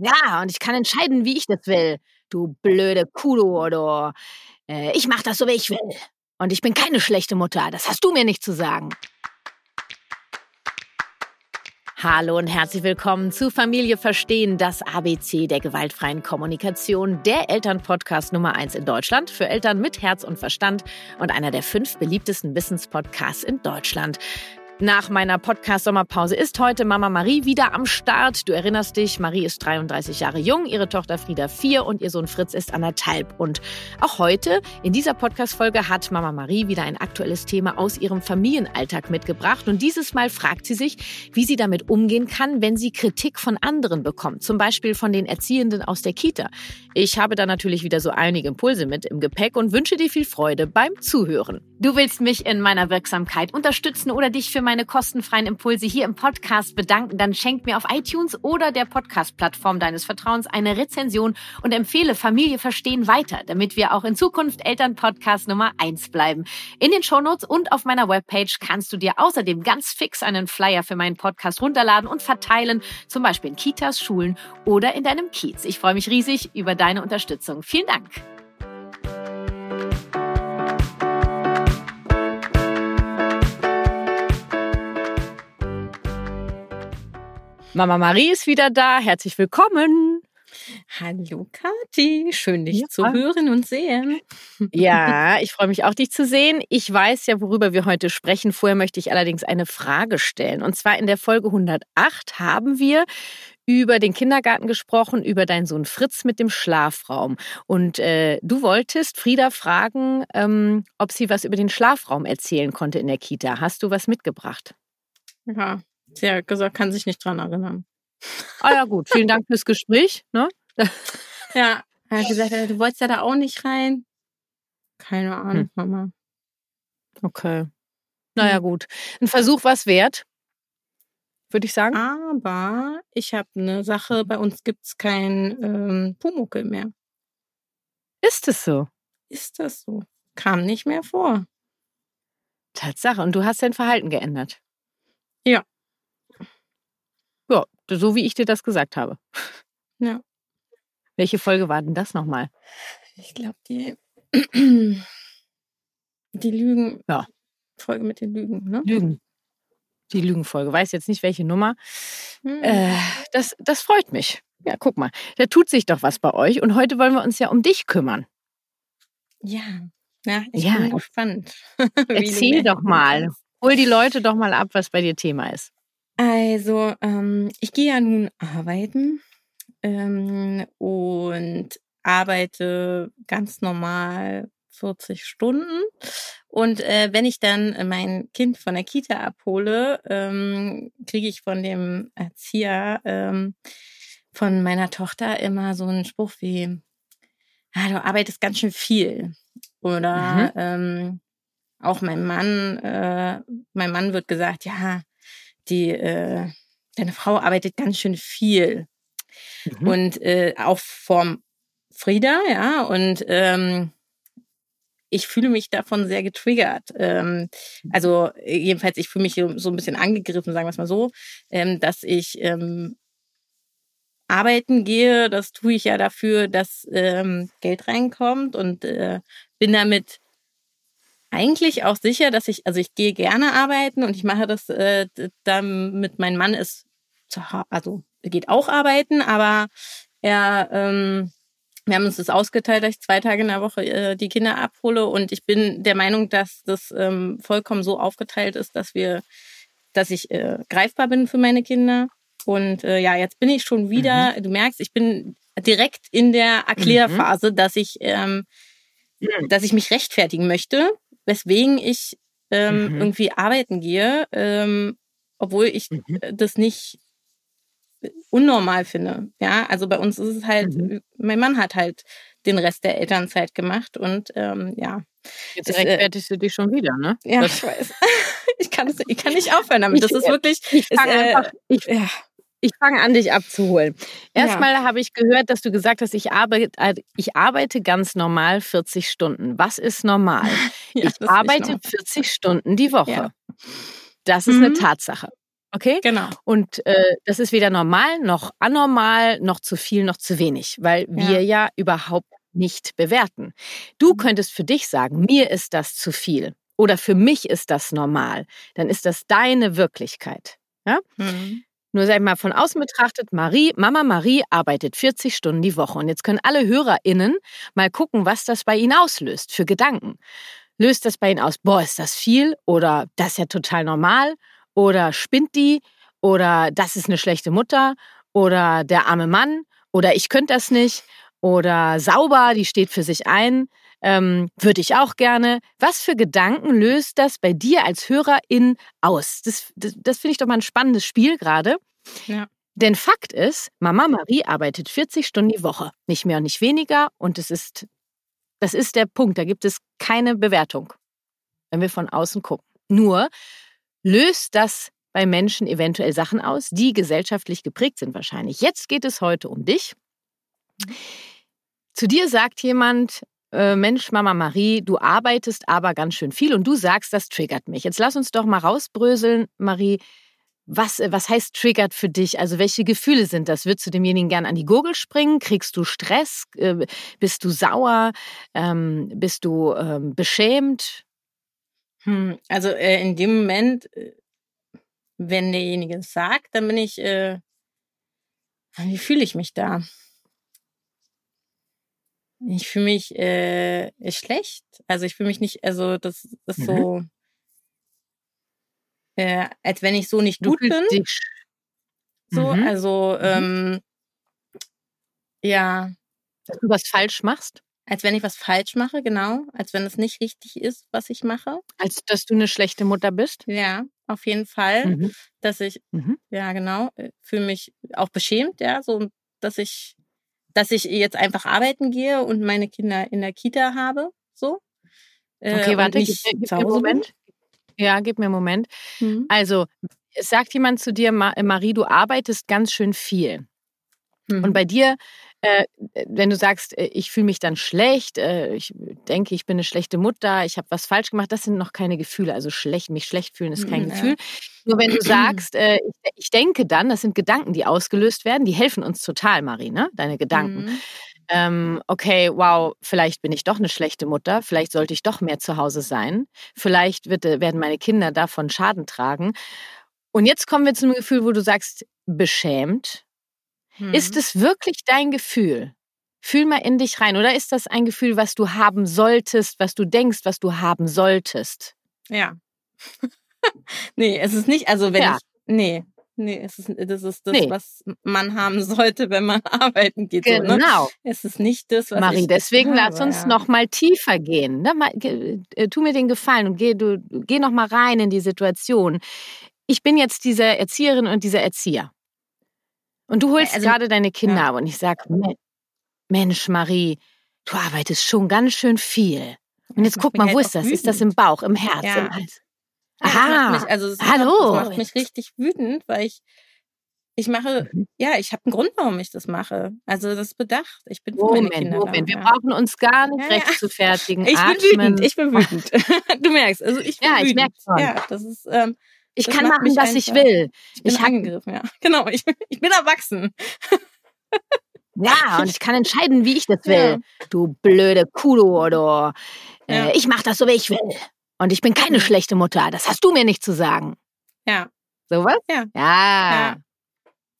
Ja, und ich kann entscheiden, wie ich das will. Du blöde Kudo oder äh, ich mach das so, wie ich will. Und ich bin keine schlechte Mutter. Das hast du mir nicht zu sagen. Hallo und herzlich willkommen zu Familie Verstehen, das ABC der gewaltfreien Kommunikation, der Elternpodcast Nummer 1 in Deutschland für Eltern mit Herz und Verstand und einer der fünf beliebtesten Wissenspodcasts in Deutschland. Nach meiner Podcast-Sommerpause ist heute Mama Marie wieder am Start. Du erinnerst dich, Marie ist 33 Jahre jung, ihre Tochter Frieda vier und ihr Sohn Fritz ist anderthalb. Und auch heute, in dieser Podcast-Folge, hat Mama Marie wieder ein aktuelles Thema aus ihrem Familienalltag mitgebracht. Und dieses Mal fragt sie sich, wie sie damit umgehen kann, wenn sie Kritik von anderen bekommt. Zum Beispiel von den Erziehenden aus der Kita. Ich habe da natürlich wieder so einige Impulse mit im Gepäck und wünsche dir viel Freude beim Zuhören. Du willst mich in meiner Wirksamkeit unterstützen oder dich für meine kostenfreien Impulse hier im Podcast bedanken, dann schenk mir auf iTunes oder der Podcast-Plattform deines Vertrauens eine Rezension und empfehle Familie verstehen weiter, damit wir auch in Zukunft Elternpodcast Nummer eins bleiben. In den Shownotes und auf meiner Webpage kannst du dir außerdem ganz fix einen Flyer für meinen Podcast runterladen und verteilen, zum Beispiel in Kitas, Schulen oder in deinem Kiez. Ich freue mich riesig über deine Unterstützung. Vielen Dank. Mama Marie ist wieder da. Herzlich willkommen. Hallo Kathi, schön dich ja. zu hören und sehen. Ja, ich freue mich auch, dich zu sehen. Ich weiß ja, worüber wir heute sprechen. Vorher möchte ich allerdings eine Frage stellen. Und zwar in der Folge 108 haben wir über den Kindergarten gesprochen, über deinen Sohn Fritz mit dem Schlafraum. Und äh, du wolltest Frieda fragen, ähm, ob sie was über den Schlafraum erzählen konnte in der Kita. Hast du was mitgebracht? Ja, Sie hat gesagt, kann sich nicht dran erinnern. Ah ja, gut. Vielen Dank fürs Gespräch. Ne? ja, er hat gesagt, du wolltest ja da auch nicht rein. Keine Ahnung, hm. Mama. Okay. Naja, hm. gut. Ein Versuch was wert, würde ich sagen. Aber ich habe eine Sache, bei uns gibt es kein ähm, Pumuckel mehr. Ist es so? Ist das so? Kam nicht mehr vor. Tatsache. Und du hast dein Verhalten geändert. Ja. So wie ich dir das gesagt habe. Ja. Welche Folge war denn das nochmal? Ich glaube, die, die Lügen. Ja. Folge mit den Lügen, ne? Lügen. Die Lügenfolge. Weiß jetzt nicht, welche Nummer. Hm. Äh, das, das freut mich. Ja, guck mal. Da tut sich doch was bei euch. Und heute wollen wir uns ja um dich kümmern. Ja. Ja, ich ja. bin gespannt. Erzähl doch mal. Hol die Leute doch mal ab, was bei dir Thema ist. Also, ähm, ich gehe ja nun arbeiten ähm, und arbeite ganz normal 40 Stunden. Und äh, wenn ich dann mein Kind von der Kita abhole, ähm, kriege ich von dem Erzieher ähm, von meiner Tochter immer so einen Spruch wie, ah, du arbeitest ganz schön viel. Oder mhm. ähm, auch mein Mann, äh, mein Mann wird gesagt, ja, die, äh, deine Frau arbeitet ganz schön viel. Mhm. Und äh, auch vom Frieda, ja, und ähm, ich fühle mich davon sehr getriggert. Ähm, also jedenfalls, ich fühle mich so ein bisschen angegriffen, sagen wir es mal so, ähm, dass ich ähm, arbeiten gehe. Das tue ich ja dafür, dass ähm, Geld reinkommt und äh, bin damit eigentlich auch sicher, dass ich, also ich gehe gerne arbeiten und ich mache das äh, damit mein Mann ist, zu, also er geht auch arbeiten, aber er, ähm, wir haben uns das ausgeteilt, dass ich zwei Tage in der Woche äh, die Kinder abhole und ich bin der Meinung, dass das ähm, vollkommen so aufgeteilt ist, dass wir, dass ich äh, greifbar bin für meine Kinder. Und äh, ja, jetzt bin ich schon wieder, mhm. du merkst, ich bin direkt in der Erklärphase, mhm. dass ich, ähm, mhm. dass ich mich rechtfertigen möchte weswegen ich ähm, mhm. irgendwie arbeiten gehe, ähm, obwohl ich mhm. Äh, das nicht unnormal finde. Ja, also bei uns ist es halt, mhm. mein Mann hat halt den Rest der Elternzeit gemacht und ähm, ja. Jetzt äh, rechtfertigst äh, du dich schon wieder, ne? Ja, das ich weiß. ich kann, das, ich kann nicht aufhören damit. Das ist wirklich. Ich, ich, ist, äh, einfach, ich, ja. Ich fange an, dich abzuholen. Erstmal ja. habe ich gehört, dass du gesagt hast, ich arbeite, äh, ich arbeite ganz normal 40 Stunden. Was ist normal? ja, ich arbeite 40 Stunden die Woche. Ja. Das ist mhm. eine Tatsache. Okay? Genau. Und äh, das ist weder normal noch anormal, noch zu viel, noch zu wenig, weil wir ja überhaupt nicht bewerten. Du könntest für dich sagen, mir ist das zu viel oder für mich ist das normal. Dann ist das deine Wirklichkeit. Ja? Mhm. Nur sag ich mal von außen betrachtet, Marie, Mama Marie arbeitet 40 Stunden die Woche. Und jetzt können alle HörerInnen mal gucken, was das bei ihnen auslöst für Gedanken. Löst das bei ihnen aus, boah, ist das viel? Oder das ist ja total normal? Oder spinnt die? Oder das ist eine schlechte Mutter? Oder der arme Mann? Oder ich könnte das nicht? Oder sauber, die steht für sich ein. Ähm, Würde ich auch gerne. Was für Gedanken löst das bei dir als Hörerin aus? Das, das, das finde ich doch mal ein spannendes Spiel gerade. Ja. Denn Fakt ist, Mama Marie arbeitet 40 Stunden die Woche. Nicht mehr und nicht weniger. Und es ist, das ist der Punkt. Da gibt es keine Bewertung, wenn wir von außen gucken. Nur löst das bei Menschen eventuell Sachen aus, die gesellschaftlich geprägt sind wahrscheinlich. Jetzt geht es heute um dich. Zu dir sagt jemand, äh, Mensch, Mama Marie, du arbeitest aber ganz schön viel und du sagst, das triggert mich. Jetzt lass uns doch mal rausbröseln, Marie. Was, äh, was heißt triggert für dich? Also welche Gefühle sind das? Würdest du demjenigen gern an die Gurgel springen? Kriegst du Stress? Äh, bist du sauer? Ähm, bist du ähm, beschämt? Hm, also äh, in dem Moment, wenn derjenige es sagt, dann bin ich, wie fühle ich mich da? Ich fühle mich äh, schlecht. Also ich fühle mich nicht, also das ist Mhm. so, äh, als wenn ich so nicht gut bin. dich. So, Mhm. also Mhm. ähm, ja, Dass du was falsch machst? als wenn ich was falsch mache, genau, als wenn es nicht richtig ist, was ich mache. Als dass du eine schlechte Mutter bist? Ja, auf jeden Fall, Mhm. dass ich, Mhm. ja genau, äh, fühle mich auch beschämt, ja, so, dass ich, dass ich jetzt einfach arbeiten gehe und meine Kinder in der Kita habe, so. Äh, Okay, und warte, gib mir, gib zu mir einen bin. Moment. Ja, gib mir einen Moment. Mhm. Also, es sagt jemand zu dir, Ma- Marie, du arbeitest ganz schön viel. Und Mhm. bei dir, äh, wenn du sagst, äh, ich fühle mich dann schlecht, äh, ich denke, ich bin eine schlechte Mutter, ich habe was falsch gemacht, das sind noch keine Gefühle. Also schlecht, mich schlecht fühlen ist kein Mhm, ja. Gefühl. Nur wenn du sagst, äh, ich, ich denke dann, das sind Gedanken, die ausgelöst werden, die helfen uns total, Marie, ne? Deine Gedanken. Mhm. Ähm, okay, wow, vielleicht bin ich doch eine schlechte Mutter, vielleicht sollte ich doch mehr zu Hause sein, vielleicht wird, äh, werden meine Kinder davon Schaden tragen. Und jetzt kommen wir zu einem Gefühl, wo du sagst, beschämt. Ist Mhm. es wirklich dein Gefühl? Fühl mal in dich rein. Oder ist das ein Gefühl, was du haben solltest, was du denkst, was du haben solltest? Ja. nee, es ist nicht, also wenn Ja. ich, nee, nee, es ist, das ist das, Nee. was man haben sollte, wenn man arbeiten geht. So, ne? Genau. Es ist nicht das, was Marie, ich deswegen habe, lass uns ja. noch mal tiefer gehen. Ne? Mal, ge- äh, tu mir den Gefallen und geh, du, geh noch mal rein in die Situation. Ich bin jetzt diese Erzieherin und dieser Erzieher. Und du holst Also- gerade deine Kinder ja. ab und ich sag, "Me- Mensch, Marie, du arbeitest schon ganz schön viel. Und jetzt Das guck mal, wo halt ist das? Ist das im Bauch, im Herz, Ja. im Hals? Das Aha. macht mich, also es Hallo. Macht, das macht mich richtig wütend, weil ich, ich mache, Mhm. ja, ich habe einen Grund, warum ich das mache. Also das ist bedacht. Ich bin für meine Moment, Kinder Moment. da. Wir ja. brauchen uns gar nicht Ja, recht zu fertigen. Ich bin Atmen. wütend, ich bin wütend. du merkst, also ich bin Ja, ich wütend. merk schon. Ja, das ist, ähm, Ich das kann machen, was ich will. ich bin Ich angegriffen, ja. Genau, ich, ich bin erwachsen. Ja, und ich kann entscheiden, wie ich das will. Ja. Du blöde Kudo oder äh, Ja. ich mach das so, wie ich will. Und ich bin keine schlechte Mutter. Das hast du mir nicht zu sagen. Ja, Sowas? Ja. Ja. Ja.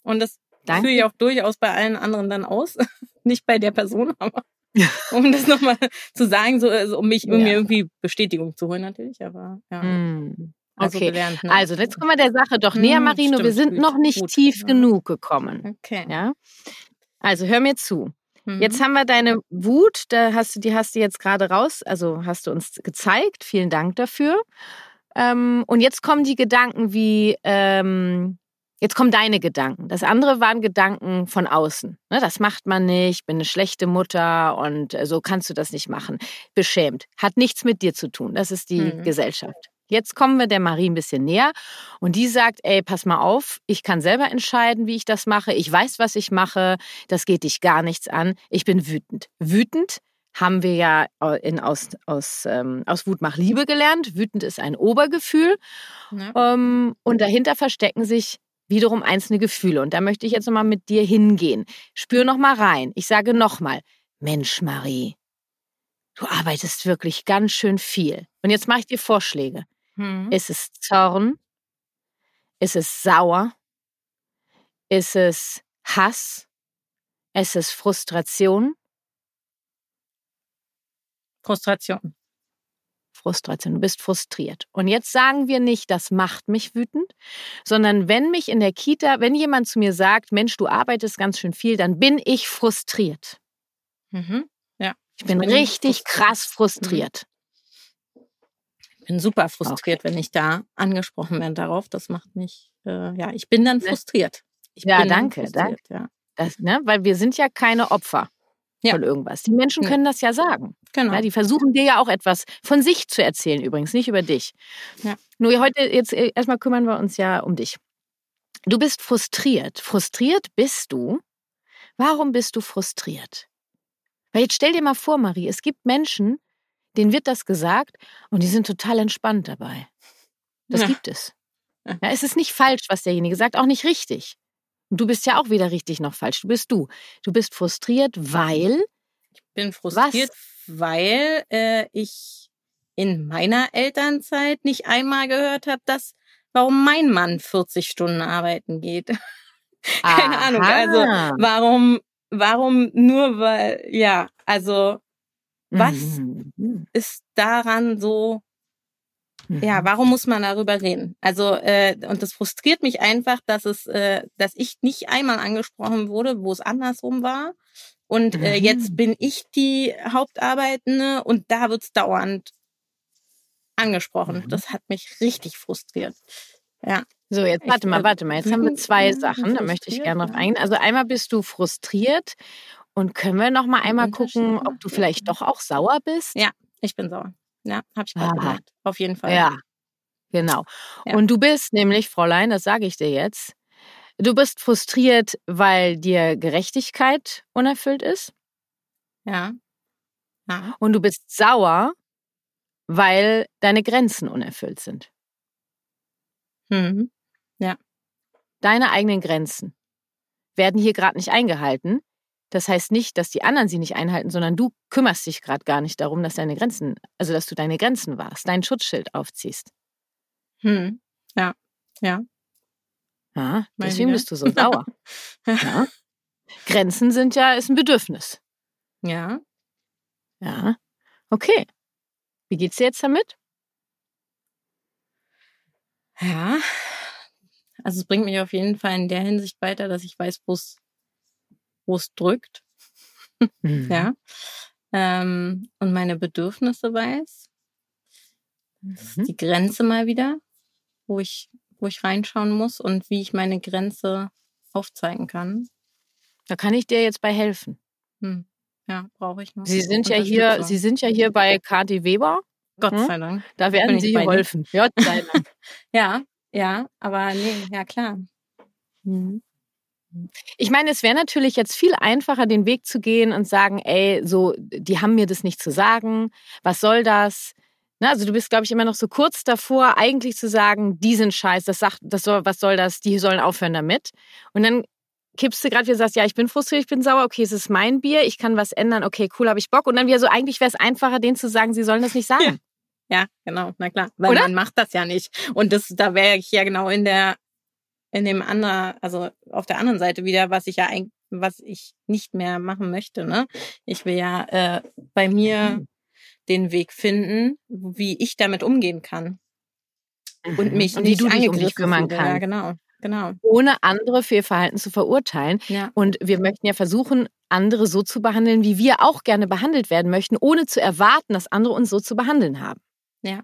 und das Danke. führe ich auch durchaus bei allen anderen dann aus. Nicht bei der Person, aber um das nochmal zu sagen, so, also um mich Ja. irgendwie, irgendwie Bestätigung zu holen natürlich, aber ja. Hm. Also Okay. gelernt. Ne? Also, jetzt kommen wir der Sache doch Hm, näher, Marino. Wir stimmt, sind gut, noch nicht gut, tief ja. genug gekommen. Okay. Ja? Also, hör mir zu. Mhm. Jetzt haben wir deine Wut, da hast du, die hast du jetzt gerade raus, also hast du uns gezeigt. Vielen Dank dafür. Ähm, und jetzt kommen die Gedanken wie, ähm, jetzt kommen deine Gedanken. Das andere waren Gedanken von außen. Ne, das macht man nicht, bin eine schlechte Mutter und äh, so kannst du das nicht machen. Beschämt. Hat nichts mit dir zu tun. Das ist die Mhm. Gesellschaft. Jetzt kommen wir der Marie ein bisschen näher und die sagt, ey, pass mal auf, ich kann selber entscheiden, wie ich das mache. Ich weiß, was ich mache. Das geht dich gar nichts an. Ich bin wütend. Wütend haben wir ja in, aus, aus, ähm, aus Wut mach Liebe gelernt. Wütend ist ein Obergefühl. Ja. Ähm, und dahinter verstecken sich wiederum einzelne Gefühle. Und da möchte ich jetzt nochmal mit dir hingehen. Spür nochmal rein. Ich sage nochmal, Mensch, Marie, du arbeitest wirklich ganz schön viel. Und jetzt mache ich dir Vorschläge. Hm. Ist es Zorn? Ist es sauer? Ist es Hass? Ist es Frustration? Frustration. Frustration. Du bist frustriert. Und jetzt sagen wir nicht, das macht mich wütend, sondern wenn mich in der Kita, wenn jemand zu mir sagt, Mensch, du arbeitest ganz schön viel, dann bin ich frustriert. Mhm. Ja. Ich bin, bin richtig frustriert. krass frustriert. Ich bin super frustriert, okay. wenn ich da angesprochen werde darauf. Das macht mich, äh, ja, ich bin dann frustriert. Ich ja, danke, danke. Ja. Das, ne, weil wir sind ja keine Opfer ja. von irgendwas. Die Menschen können das ja sagen. Genau. Ja, die versuchen dir ja auch etwas von sich zu erzählen, übrigens, nicht über dich. Ja. Nur heute, jetzt äh, erstmal kümmern wir uns ja um dich. Du bist frustriert. Frustriert bist du. Warum bist du frustriert? Weil jetzt stell dir mal vor, Marie, es gibt Menschen, denen wird das gesagt und die sind total entspannt dabei. Das ja. gibt es. Ja, es ist nicht falsch, was derjenige sagt, auch nicht richtig. Und du bist ja auch weder richtig noch falsch. Du bist du. Du bist frustriert, weil. Ich bin frustriert, was? weil äh, ich in meiner Elternzeit nicht einmal gehört habe, dass warum mein Mann 40 Stunden arbeiten geht. Keine Aha. Ahnung. Also warum, warum nur weil, ja, also was mhm. ist daran so ja, mhm. warum muss man darüber reden? Also, äh, und das frustriert mich einfach, dass es, äh, dass ich nicht einmal angesprochen wurde, wo es andersrum war. Und äh, jetzt mhm. bin ich die Hauptarbeitende und da wird's dauernd angesprochen. Mhm. Das hat mich richtig frustriert. Ja. So, jetzt warte mal, äh, warte mal. Jetzt haben wir zwei Sachen, da möchte ich gerne drauf eingehen. Also einmal bist du frustriert und können wir noch mal einmal gucken, ob du vielleicht doch auch sauer bist? Ja, ich bin sauer. Ja, habe ich gerade gemacht. Auf jeden Fall. Ja, genau. Ja. Und du bist nämlich, Fräulein, das sage ich dir jetzt, du bist frustriert, weil dir Gerechtigkeit unerfüllt ist. Ja. ja. Und du bist sauer, weil deine Grenzen unerfüllt sind. Mhm. Ja. Deine eigenen Grenzen werden hier gerade nicht eingehalten. Das heißt nicht, dass die anderen sie nicht einhalten, sondern du kümmerst dich gerade gar nicht darum, dass deine Grenzen, also dass du deine Grenzen warst, dein Schutzschild aufziehst. Hm. Ja, ja. Ja, deswegen bist du so sauer. ja. Grenzen sind ja, ist ein Bedürfnis. Ja. Ja. Okay. Wie geht's dir jetzt damit? Ja. Also es bringt mich auf jeden Fall in der Hinsicht weiter, dass ich weiß, wo es wo es drückt. Mhm. Ja. Ähm, und meine Bedürfnisse weiß. Mhm. Die Grenze mal wieder, wo ich, wo ich reinschauen muss und wie ich meine Grenze aufzeigen kann. Da kann ich dir jetzt bei helfen. Hm. Ja, brauche ich noch. Sie sind ja hier, Sie sind ja hier bei KD Weber. Gott hm? sei Dank. Da werden Sie geholfen. Gott sei Dank. ja, ja, aber nee, ja klar. Mhm. Ich meine, es wäre natürlich jetzt viel einfacher, den Weg zu gehen und sagen, ey, so, die haben mir das nicht zu sagen. Was soll das? Ne, also du bist, glaube ich, immer noch so kurz davor, eigentlich zu sagen, die sind scheiß, das sagt, das soll, was soll das, die sollen aufhören damit. Und dann kippst du gerade wieder sagst, ja, ich bin frustriert, ich bin sauer, okay, es ist mein Bier, ich kann was ändern, okay, cool, habe ich Bock. Und dann wieder so, eigentlich wäre es einfacher, denen zu sagen, sie sollen das nicht sagen. Ja. Ja, genau, na klar. Weil Oder? man macht das ja nicht. Und das, da wäre ich ja genau in der in dem anderen, also auf der anderen Seite wieder, was ich ja eigentlich, was ich nicht mehr machen möchte. Ne? Ich will ja äh, bei mir mhm. den Weg finden, wie ich damit umgehen kann. Und mhm. mich und nicht wie du dich um dich kümmern kannst. Ja, genau. Genau. Ohne andere für ihr Verhalten zu verurteilen. Ja. Und wir möchten ja versuchen, andere so zu behandeln, wie wir auch gerne behandelt werden möchten, ohne zu erwarten, dass andere uns so zu behandeln haben. Ja.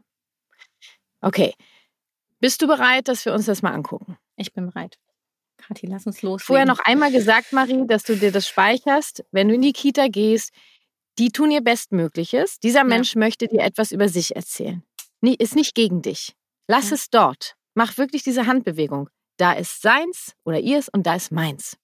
Okay. Bist du bereit, dass wir uns das mal angucken? Ich bin bereit. Kathi, lass uns los. Vorher noch einmal gesagt, Marie, dass du dir das speicherst, wenn du in die Kita gehst. Die tun ihr Bestmögliches. Dieser ja. Mensch möchte dir etwas über sich erzählen. Nee, ist nicht gegen dich. Lass ja. es dort. Mach wirklich diese Handbewegung. Da ist seins oder ihrs und da ist meins.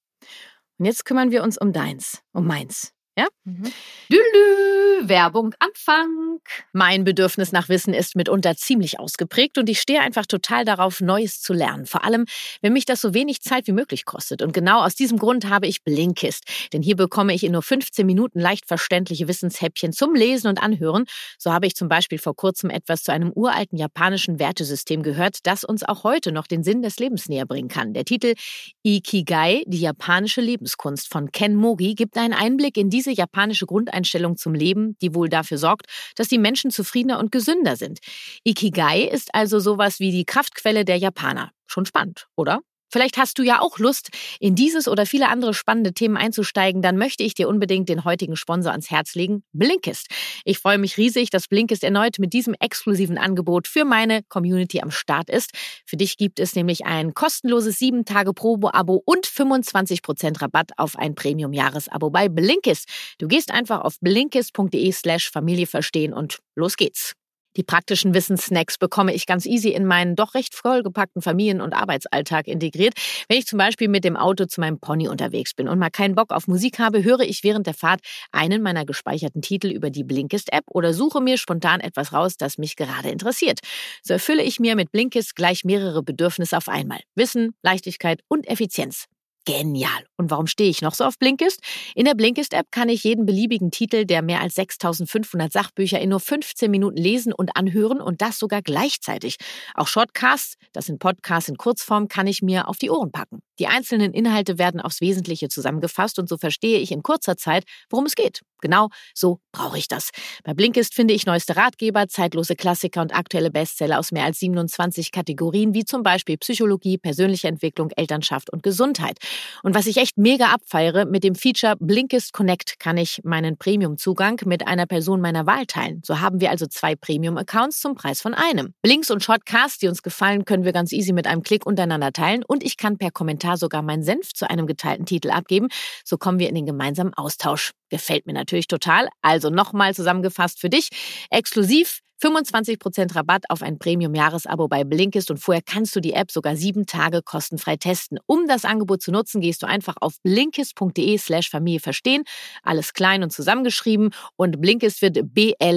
Und jetzt kümmern wir uns um deins, um meins. Ja? Mhm. Lülü, Werbung Anfang. Mein Bedürfnis nach Wissen ist mitunter ziemlich ausgeprägt und ich stehe einfach total darauf, Neues zu lernen. Vor allem, wenn mich das so wenig Zeit wie möglich kostet. Und genau aus diesem Grund habe ich Blinkist. Denn hier bekomme ich in nur 15 Minuten leicht verständliche Wissenshäppchen zum Lesen und Anhören. So habe ich zum Beispiel vor kurzem etwas zu einem uralten japanischen Wertesystem gehört, das uns auch heute noch den Sinn des Lebens näher bringen kann. Der Titel Ikigai, die japanische Lebenskunst von Ken Mogi, gibt einen Einblick in diese japanische Grundeinstellung zum Leben, die wohl dafür sorgt, dass die Menschen zufriedener und gesünder sind. Ikigai ist also sowas wie die Kraftquelle der Japaner. Schon spannend, oder? Vielleicht hast du ja auch Lust, in dieses oder viele andere spannende Themen einzusteigen. Dann möchte ich dir unbedingt den heutigen Sponsor ans Herz legen, Blinkist. Ich freue mich riesig, dass Blinkist erneut mit diesem exklusiven Angebot für meine Community am Start ist. Für dich gibt es nämlich ein kostenloses 7 Tage Probo-Abo und 25% Rabatt auf ein Premium-Jahresabo bei Blinkist. Du gehst einfach auf blinkist.de slash Familie verstehen und los geht's. Die praktischen Wissenssnacks bekomme ich ganz easy in meinen doch recht vollgepackten Familien- und Arbeitsalltag integriert. Wenn ich zum Beispiel mit dem Auto zu meinem Pony unterwegs bin und mal keinen Bock auf Musik habe, höre ich während der Fahrt einen meiner gespeicherten Titel über die Blinkist-App oder suche mir spontan etwas raus, das mich gerade interessiert. So erfülle ich mir mit Blinkist gleich mehrere Bedürfnisse auf einmal. Wissen, Leichtigkeit und Effizienz. Genial. Und warum stehe ich noch so auf Blinkist? In der Blinkist-App kann ich jeden beliebigen Titel der mehr als 6500 Sachbücher in nur 15 Minuten lesen und anhören und das sogar gleichzeitig. Auch Shortcasts, das sind Podcasts in Kurzform, kann ich mir auf die Ohren packen. Die einzelnen Inhalte werden aufs Wesentliche zusammengefasst und so verstehe ich in kurzer Zeit, worum es geht. Genau so brauche ich das. Bei Blinkist finde ich neueste Ratgeber, zeitlose Klassiker und aktuelle Bestseller aus mehr als 27 Kategorien, wie zum Beispiel Psychologie, persönliche Entwicklung, Elternschaft und Gesundheit. Und was ich echt mega abfeiere, mit dem Feature Blinkist Connect kann ich meinen Premium-Zugang mit einer Person meiner Wahl teilen. So haben wir also zwei Premium-Accounts zum Preis von einem. Links und Shortcasts, die uns gefallen, können wir ganz easy mit einem Klick untereinander teilen und ich kann per Kommentar sogar meinen Senf zu einem geteilten Titel abgeben. So kommen wir in den gemeinsamen Austausch. Gefällt mir natürlich total. Also nochmal zusammengefasst für dich. Exklusiv 25% Rabatt auf ein Premium-Jahresabo bei Blinkist und vorher kannst du die App sogar sieben Tage kostenfrei testen. Um das Angebot zu nutzen, gehst du einfach auf blinkist.de slash Familie verstehen. Alles klein und zusammengeschrieben und Blinkist wird B-L-I-N-K-I-S-T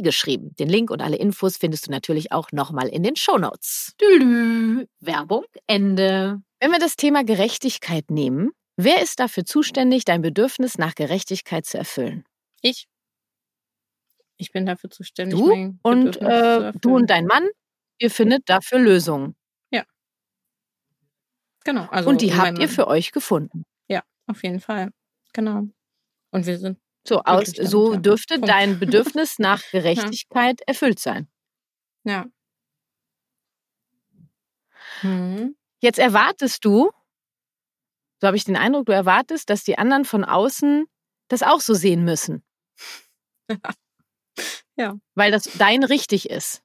geschrieben. Den Link und alle Infos findest du natürlich auch nochmal in den Shownotes. Werbung Ende. Wenn wir das Thema Gerechtigkeit nehmen, wer ist dafür zuständig, dein Bedürfnis nach Gerechtigkeit zu erfüllen? Ich. Ich bin dafür zuständig. Du und äh, du und dein Mann, ihr findet dafür Lösungen. Ja. Genau. Also und die habt ihr für euch gefunden. Ja, auf jeden Fall. Genau. Und wir sind. So, aus, damit, so dürfte Punkt. dein Bedürfnis nach Gerechtigkeit ja. erfüllt sein. Ja. Hm. Jetzt erwartest du, so habe ich den Eindruck, du erwartest, dass die anderen von außen das auch so sehen müssen. Ja. Weil das dein richtig ist.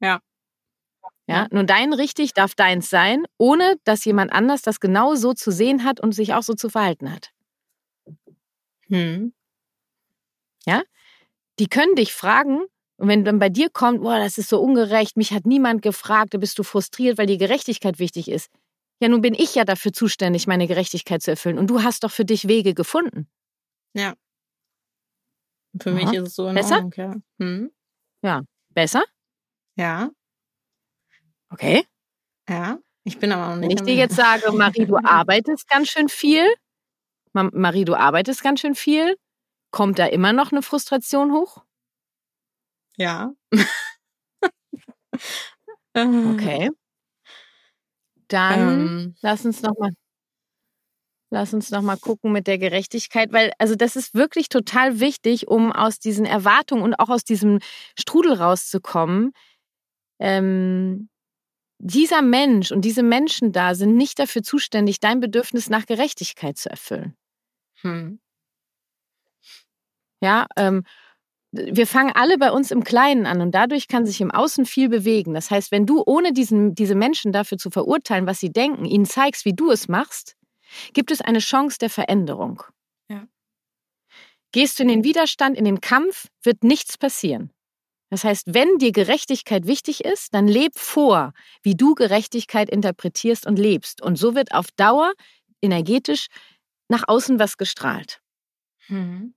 Ja. Ja, nur dein richtig darf deins sein, ohne dass jemand anders das genau so zu sehen hat und sich auch so zu verhalten hat. Hm. Ja? Die können dich fragen, und wenn dann bei dir kommt, boah, das ist so ungerecht, mich hat niemand gefragt, da bist du frustriert, weil die Gerechtigkeit wichtig ist. Ja, nun bin ich ja dafür zuständig, meine Gerechtigkeit zu erfüllen. Und du hast doch für dich Wege gefunden. Ja. Für Aha. mich ist es so in Besser? Ordnung, ja. Hm? Ja. Besser? Ja. Okay. Ja. Ich bin aber noch nicht. Wenn ich dir jetzt sage, Marie, du arbeitest ganz schön viel. Marie, du arbeitest ganz schön viel. Kommt da immer noch eine Frustration hoch? Ja. okay. Dann ähm, lass uns noch mal Lass uns noch mal gucken mit der Gerechtigkeit, weil also das ist wirklich total wichtig, um aus diesen Erwartungen und auch aus diesem Strudel rauszukommen. Ähm, dieser Mensch und diese Menschen da sind nicht dafür zuständig, dein Bedürfnis nach Gerechtigkeit zu erfüllen. Hm. Ja, ähm, wir fangen alle bei uns im Kleinen an und dadurch kann sich im Außen viel bewegen. Das heißt, wenn du ohne diesen, diese Menschen dafür zu verurteilen, was sie denken, ihnen zeigst, wie du es machst, gibt es eine Chance der Veränderung. Ja. Gehst du in den Widerstand, in den Kampf, wird nichts passieren. Das heißt, wenn dir Gerechtigkeit wichtig ist, dann leb vor, wie du Gerechtigkeit interpretierst und lebst. Und so wird auf Dauer energetisch nach außen was gestrahlt? Mhm.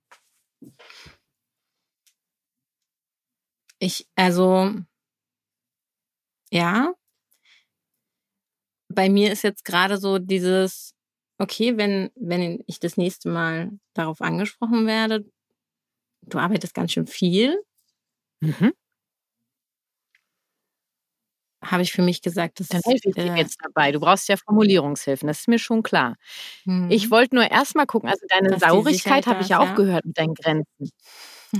Ich, also, ja. Bei mir ist jetzt gerade so dieses, okay, wenn, wenn ich das nächste Mal darauf angesprochen werde, du arbeitest ganz schön viel. Mhm. Habe ich für mich gesagt, das Dann helfe ich dir äh, jetzt dabei. Du brauchst ja Formulierungshilfen, das ist mir schon klar. mhm. Ich wollte nur erst mal gucken, also deine Dass Saurigkeit habe ich ja auch gehört mit deinen Grenzen.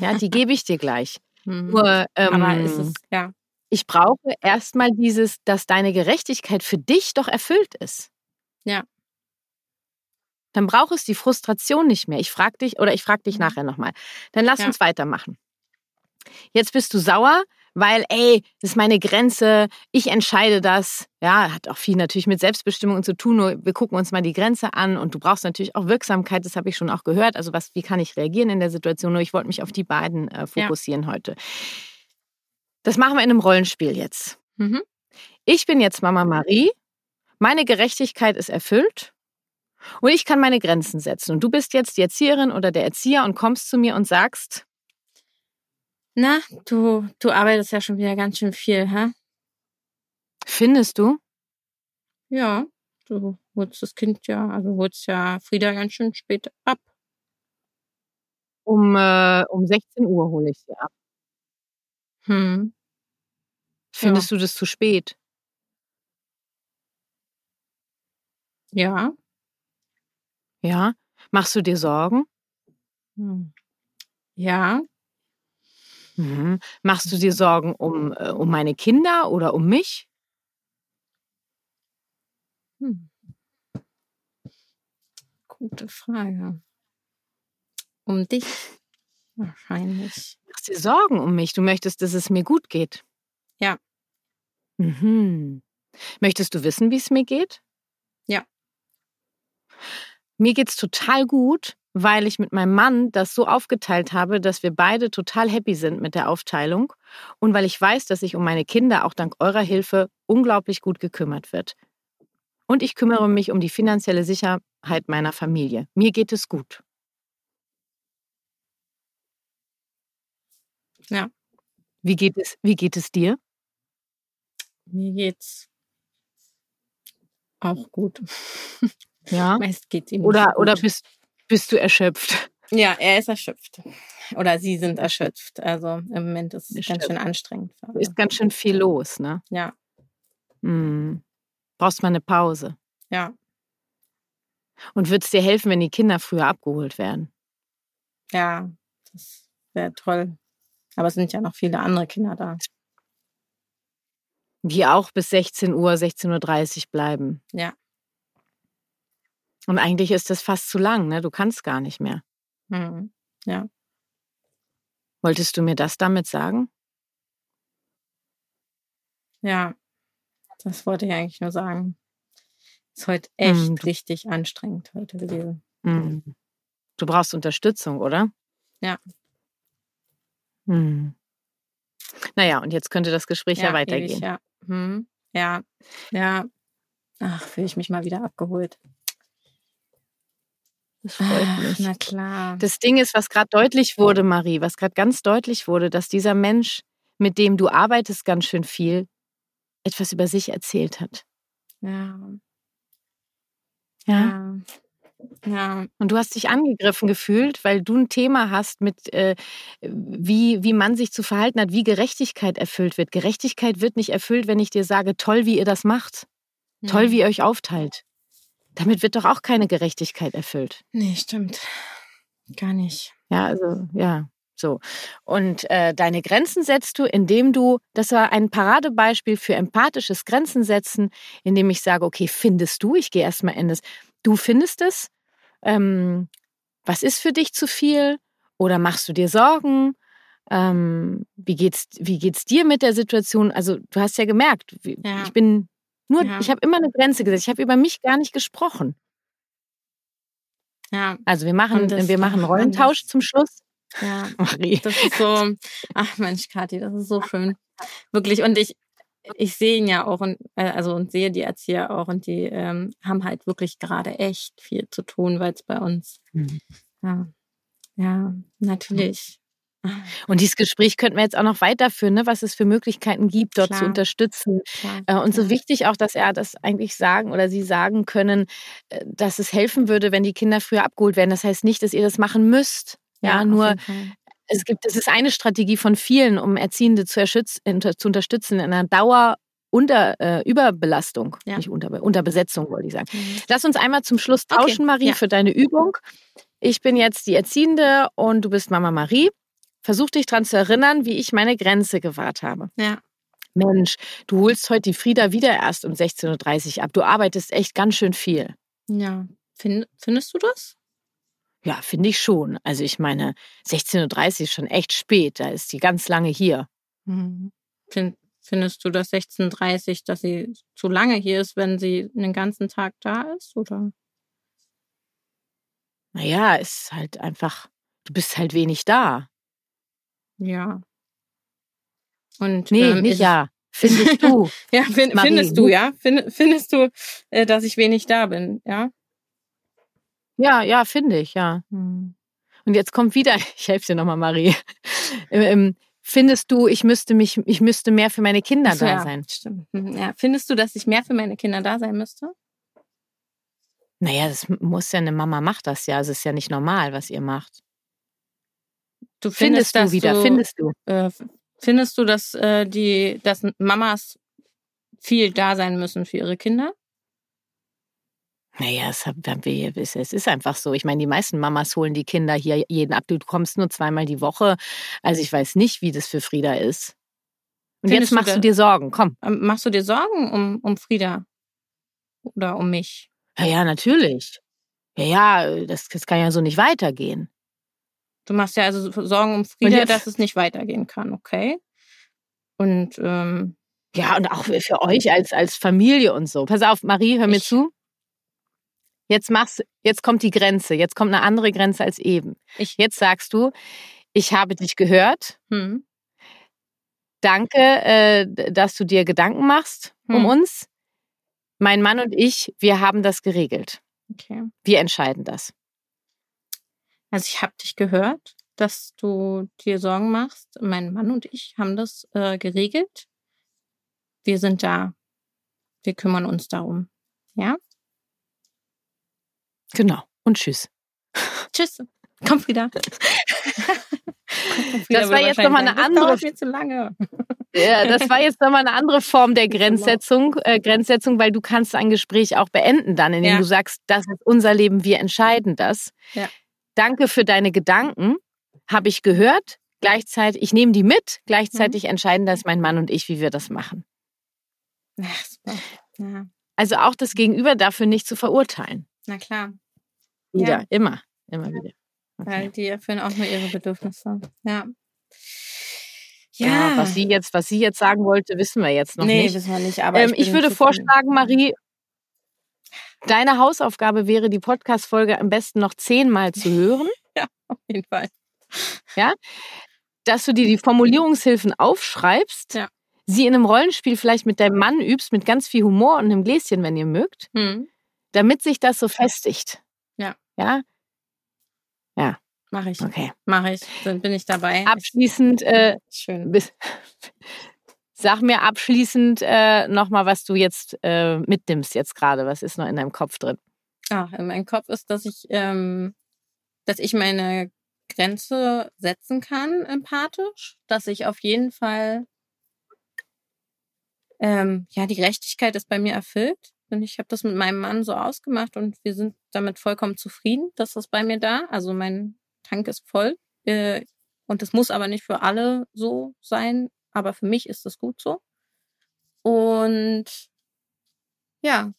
Ja, die gebe ich dir gleich. Mhm. Nur Aber ist ähm, es, ja. ich brauche erst mal dieses, dass deine Gerechtigkeit für dich doch erfüllt ist. Ja. Dann braucht es die Frustration nicht mehr. Ich frage dich oder ich frage dich Mhm. nachher nochmal. Dann lass Ja. uns weitermachen. Jetzt bist du sauer, weil, ey, das ist meine Grenze, ich entscheide das. Ja, hat auch viel natürlich mit Selbstbestimmung zu tun, nur wir gucken uns mal die Grenze an und du brauchst natürlich auch Wirksamkeit, das habe ich schon auch gehört. Also was, wie kann ich reagieren in der Situation? Nur ich wollte mich auf die beiden äh, fokussieren heute. Das machen wir in einem Rollenspiel jetzt. Mhm. Ich bin jetzt Mama Marie, meine Gerechtigkeit ist erfüllt und ich kann meine Grenzen setzen. Und du bist jetzt die Erzieherin oder der Erzieher und kommst zu mir und sagst, Na, du, du arbeitest ja schon wieder ganz schön viel, hä? findest du? Ja, du holst das Kind ja, also holst ja Frieda ganz schön spät ab. Um, äh, um 16 Uhr hole ich sie ab. Hm. Findest du das zu spät? Ja. Ja? Machst du dir Sorgen? Hm. Ja. Mhm. Machst du dir Sorgen um, äh, um meine Kinder oder um mich? Hm. Gute Frage. Um dich wahrscheinlich. Machst dir Sorgen um mich? Du möchtest, dass es mir gut geht? Ja. Mhm. Möchtest du wissen, wie es mir geht? Ja. Mir geht's total gut, weil ich mit meinem Mann das so aufgeteilt habe, dass wir beide total happy sind mit der Aufteilung und weil ich weiß, dass sich um meine Kinder auch dank eurer Hilfe unglaublich gut gekümmert wird. Und ich kümmere mich um die finanzielle Sicherheit meiner Familie. Mir geht es gut. Ja. Wie geht es, wie geht es dir? Mir geht's auch gut. Ja. Meist geht's ihm Oder, oder bist, bist du erschöpft? Ja, er ist erschöpft. Oder sie sind erschöpft. Also im Moment ist es ganz schön anstrengend. Ist ganz schön viel los, ne? Ja, Hm. Brauchst mal eine Pause. ja, Und wird es dir helfen, wenn die Kinder früher abgeholt werden? ja. Das wäre toll. Aber es sind ja noch viele andere Kinder da. Die auch bis 16 Uhr, 16.30 Uhr bleiben. Ja. Und eigentlich ist das fast zu lang, ne? Du kannst gar nicht mehr. Mhm. Ja. Wolltest du mir das damit sagen? Ja. Das wollte ich eigentlich nur sagen. Ist heute echt Hm, du- richtig anstrengend heute gewesen. Hm. Du brauchst Unterstützung, oder? Ja. Hm. Naja, und jetzt könnte das Gespräch ja, weitergehen. Ewig, ja. Hm. ja. Ja. Ach, fühle ich mich mal wieder abgeholt. Das freut Ach, mich. na klar. Das Ding ist, was gerade deutlich wurde, Marie, was gerade ganz deutlich wurde, dass dieser Mensch, mit dem du arbeitest, ganz schön viel, etwas über sich erzählt hat. ja. Ja. Ja. Und du hast dich angegriffen gefühlt, weil du ein Thema hast mit, äh, wie, wie man sich zu verhalten hat, wie Gerechtigkeit erfüllt wird. Gerechtigkeit wird nicht erfüllt, wenn ich dir sage, toll, wie ihr das macht. Toll, wie ihr euch aufteilt. Damit wird doch auch keine Gerechtigkeit erfüllt. Nee, stimmt. Gar nicht. Ja, also, ja, so. Und äh, deine Grenzen setzt du, indem du, das war ein Paradebeispiel für empathisches Grenzen setzen, indem ich sage, okay, findest du, ich gehe erstmal in das, du findest es, ähm, was ist für dich zu viel oder machst du dir Sorgen? Ähm, wie geht's, wie geht's dir mit der Situation? Also, du hast ja gemerkt, wie, Ja. ich bin nur, Ja. ich habe immer eine Grenze gesetzt. Ich habe über mich gar nicht gesprochen. Ja, Also wir machen, wir machen Rollentausch zum Schluss. ja. Marie. Das ist so, ach Mensch, Kathi, das ist so schön. Wirklich. Und ich, ich sehe ihn ja auch und äh, also und sehe die Erzieher auch und die ähm, haben halt wirklich gerade echt viel zu tun, weil es bei uns mhm. ja ja natürlich und dieses Gespräch könnten wir jetzt auch noch weiterführen, ne, was es für Möglichkeiten gibt, dort Klar. zu unterstützen. Klar. Äh, und so wichtig auch, dass er das eigentlich sagen oder sie sagen können, äh, dass es helfen würde, wenn die Kinder früher abgeholt werden. Das heißt nicht, dass ihr das machen müsst. Ja, ja nur es gibt, es ist eine Strategie von vielen, um Erziehende zu, zu unterstützen in einer Dauer unter äh, Überbelastung, ja. nicht unter, Unterbesetzung, wollte ich sagen. Mhm. Lass uns einmal zum Schluss tauschen, okay. Marie, ja. für deine Übung. Ich bin jetzt die Erziehende und du bist Mama Marie. Versuch dich daran zu erinnern, wie ich meine Grenze gewahrt habe. Ja. Mensch, du holst heute die Frieda wieder erst um 16.30 Uhr ab. Du arbeitest echt ganz schön viel. Ja. Find, findest du das? Ja, finde ich schon. Also ich meine, 16.30 Uhr ist schon echt spät. Da ist die ganz lange hier. Mhm. Find, findest du das 16.30 Uhr, dass sie zu lange hier ist, wenn sie den ganzen Tag da ist? Oder? Naja, ist halt einfach, du bist halt wenig da. Ja. Und, nee, ähm, nicht ja. Findest du. ja, find, findest du, ja? Find, findest du, äh, dass ich wenig da bin, ja? Ja, ja, finde ich, ja. Hm. Und jetzt kommt wieder, ich helfe dir nochmal, Marie. ähm, findest du, ich müsste mich, ich müsste mehr für meine Kinder so, da ja, sein? Stimmt. Hm, ja. Findest du, dass ich mehr für meine Kinder da sein müsste? Naja, das muss ja eine Mama macht das ja. Es ist ja nicht normal, was ihr macht. Du findest, findest du wieder, du, findest du. Äh, findest du, dass äh, die, dass Mamas viel da sein müssen für ihre Kinder? Naja, es, haben wir, es ist einfach so. Ich meine, die meisten Mamas holen die Kinder hier jeden ab. Du kommst nur zweimal die Woche. Also ich weiß nicht, wie das für Frieda ist. Und Findest jetzt machst du, du, dir Sorgen. Komm. Ähm, machst du dir Sorgen um, um Frieda? Oder um mich? Ja, ja, natürlich. Ja, ja, das, das kann ja so nicht weitergehen. Du machst ja also Sorgen um Frieda, dass es nicht weitergehen kann, okay? Und ähm, ja, und auch für euch als, als Familie und so. Pass auf, Marie, hör mir zu. Jetzt machst, jetzt kommt die Grenze. Jetzt kommt eine andere Grenze als eben. Ich, jetzt sagst du, ich habe dich gehört. Hm. Danke, äh, dass du dir Gedanken machst hm. um uns. Mein Mann und ich, wir haben das geregelt. Okay. Wir entscheiden das. Also ich habe dich gehört, dass du dir Sorgen machst. Mein Mann und ich haben das äh, geregelt. Wir sind da. Wir kümmern uns darum. Ja? Genau. Und tschüss. Tschüss. Komm wieder. das war jetzt nochmal eine andere. Das zu lange. Ja, das war jetzt nochmal eine andere Form der Grenzsetzung, äh, Grenzsetzung, weil du kannst ein Gespräch auch beenden dann, indem ja. du sagst, das ist unser Leben, wir entscheiden das. Ja. Danke für deine Gedanken, habe ich gehört. Gleichzeitig, ich nehme die mit, gleichzeitig mhm. entscheiden das mein Mann und ich, wie wir das machen. Ja. Also auch das Gegenüber dafür nicht zu verurteilen. Na klar. Wieder, ja. immer, immer wieder. Okay. Weil die erfüllen auch nur ihre Bedürfnisse. Ja. Ja. ja. was sie jetzt, was sie jetzt sagen wollte, wissen wir jetzt noch nee, nicht. Nee, wissen wir nicht. Aber ähm, ich, ich würde vorschlagen, Marie, deine Hausaufgabe wäre, die Podcast-Folge am besten noch zehnmal zu hören. ja, auf jeden Fall. Ja, dass du dir die Formulierungshilfen aufschreibst. Ja. Sie in einem Rollenspiel vielleicht mit deinem Mann übst, mit ganz viel Humor und einem Gläschen, wenn ihr mögt, hm. damit sich das so festigt. Ja. Ja. Ja. Mache ich. Okay. Mache ich. Dann bin ich dabei. Abschließend, äh, schön. Bis, sag mir abschließend äh, nochmal, was du jetzt äh, mitnimmst jetzt gerade. Was ist noch in deinem Kopf drin? Ah, in meinem Kopf ist, dass ich, ähm, dass ich meine Grenze setzen kann empathisch, dass ich auf jeden Fall ähm, ja die Gerechtigkeit ist bei mir erfüllt und ich habe das mit meinem Mann so ausgemacht und wir sind damit vollkommen zufrieden, dass das bei mir da. Also mein Tank ist voll. Äh, und das muss aber nicht für alle so sein. Aber für mich ist das gut so. Und ja,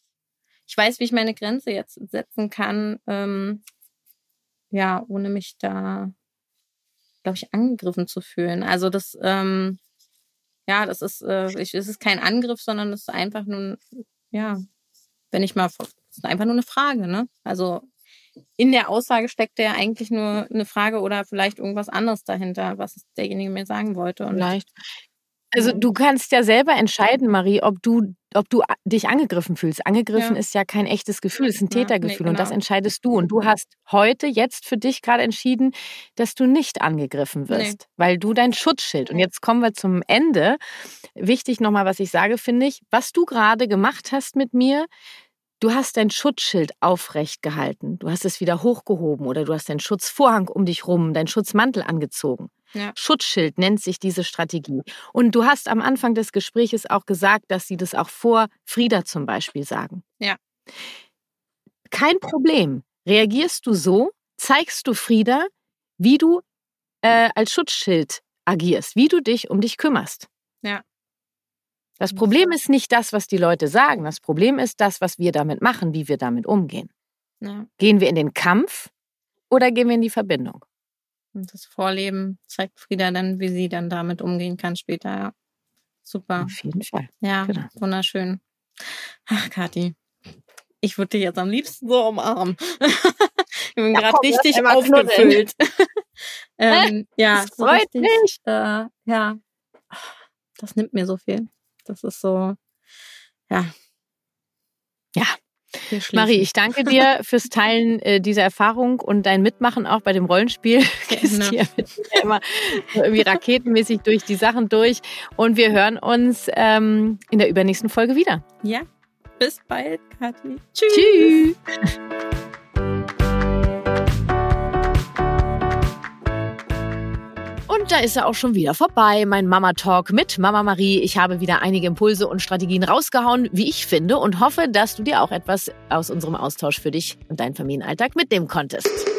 ich weiß, wie ich meine Grenze jetzt setzen kann. Ähm, ja, ohne mich da, glaube ich, angegriffen zu fühlen. Also das, ähm, ja, das ist, äh, ich, es ist kein Angriff, sondern es ist einfach nur, ja, wenn ich mal, das ist einfach nur eine Frage, ne? Also in der Aussage steckt ja eigentlich nur eine Frage oder vielleicht irgendwas anderes dahinter, was derjenige mir sagen wollte. Und vielleicht. Also du kannst ja selber entscheiden, Marie, ob du, ob du dich angegriffen fühlst. Angegriffen ja. ist ja kein echtes Gefühl, es ist ein Tätergefühl nee, genau. und das genau. entscheidest du. Und du hast heute, jetzt für dich gerade entschieden, dass du nicht angegriffen wirst, nee. weil du dein Schutzschild. Und jetzt kommen wir zum Ende. Wichtig nochmal, was ich sage, finde ich, was du gerade gemacht hast mit mir, Du hast dein Schutzschild aufrecht gehalten. Du hast es wieder hochgehoben oder du hast deinen Schutzvorhang um dich rum, deinen Schutzmantel angezogen. Ja. Schutzschild nennt sich diese Strategie. Und du hast am Anfang des Gespräches auch gesagt, dass sie das auch vor Frieda zum Beispiel sagen. Ja. Kein Problem. Reagierst du so, zeigst du Frieda, wie du äh, als Schutzschild agierst, wie du dich um dich kümmerst. Ja. Das Problem ist nicht das, was die Leute sagen. Das Problem ist das, was wir damit machen, wie wir damit umgehen. Ja. Gehen wir in den Kampf oder gehen wir in die Verbindung? Und das Vorleben zeigt Frieda dann, wie sie dann damit umgehen kann später. Ja. Super. Auf jeden Fall. Ja, genau. wunderschön. Ach, Kathi, ich würde dich jetzt am liebsten so umarmen. ich bin ja, gerade richtig aufgefüllt. ähm, ja, das so freut richtig, mich. Äh, ja, das nimmt mir so viel. Das ist so, ja. Ja, Marie, ich danke dir fürs Teilen äh, dieser Erfahrung und dein Mitmachen auch bei dem Rollenspiel. Gehst hier immer irgendwie raketenmäßig durch die Sachen durch. Und wir hören uns ähm, in der übernächsten Folge wieder. Ja, bis bald, Kathi. Tschüss. Tschüss. Und da ist er auch schon wieder vorbei, mein Mama Talk mit Mama Marie. Ich habe wieder einige Impulse und Strategien rausgehauen, wie ich finde, und hoffe, dass du dir auch etwas aus unserem Austausch für dich und deinen Familienalltag mitnehmen konntest.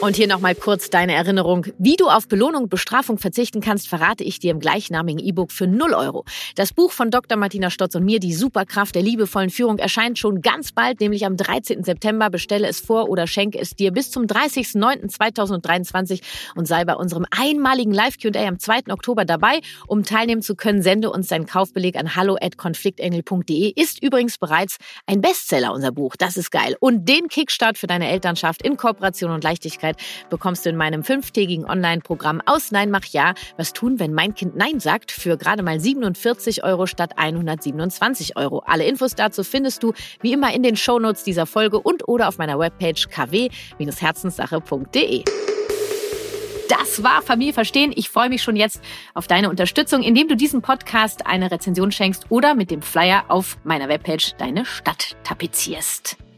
Und hier nochmal kurz deine Erinnerung. Wie du auf Belohnung und Bestrafung verzichten kannst, verrate ich dir im gleichnamigen E-Book für 0 Euro. Das Buch von Dr. Martina Stotz und mir, Die Superkraft der liebevollen Führung, erscheint schon ganz bald, nämlich am 13. September. Bestelle es vor oder schenke es dir bis zum 30.09.2023 und sei bei unserem einmaligen Live-Q&A am 2. Oktober dabei. Um teilnehmen zu können, sende uns deinen Kaufbeleg an hallo@konfliktengel.de. Ist übrigens bereits ein Bestseller, unser Buch. Das ist geil. Und den Kickstart für deine Elternschaft in Kooperation und Leichtigkeit Möglichkeit bekommst du in meinem fünftägigen Online-Programm aus Nein mach Ja. Was tun, wenn mein Kind Nein sagt? Für gerade mal 47 Euro statt 127 Euro. Alle Infos dazu findest du wie immer in den Shownotes dieser Folge und oder auf meiner Webpage kw-herzenssache.de. Das war Familie verstehen. Ich freue mich schon jetzt auf deine Unterstützung, indem du diesem Podcast eine Rezension schenkst oder mit dem Flyer auf meiner Webpage deine Stadt tapezierst.